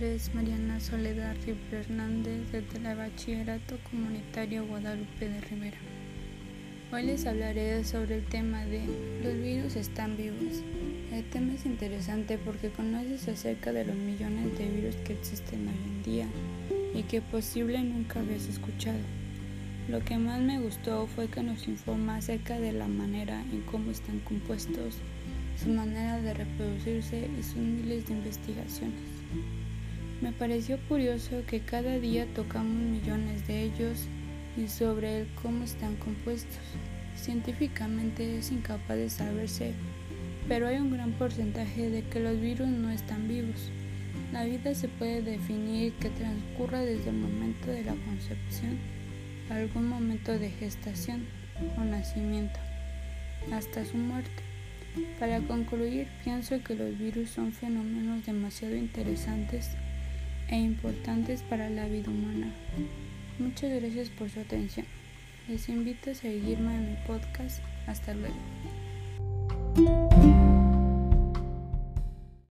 Margui Fernández desde la Bachillerato Comunitario Guadalupe de Rivera. Hoy les hablaré sobre el tema de los virus están vivos. El tema es interesante porque conoces acerca de los millones de virus que existen hoy en día y que posible nunca habías escuchado. Lo que más me gustó fue que nos informa acerca de la manera en cómo están compuestos, su manera de reproducirse y sus miles de investigaciones. Me pareció curioso que cada día tocamos millones de ellos y sobre el cómo están compuestos. Científicamente es incapaz de saberse, pero hay un gran porcentaje de que los virus no están vivos. La vida se puede definir que transcurra desde el momento de la concepción algún momento de gestación o nacimiento, hasta su muerte. Para concluir, pienso que los virus son fenómenos demasiado interesantes e importantes para la vida humana. Muchas gracias por su atención. Les invito a seguirme en mi podcast. Hasta luego.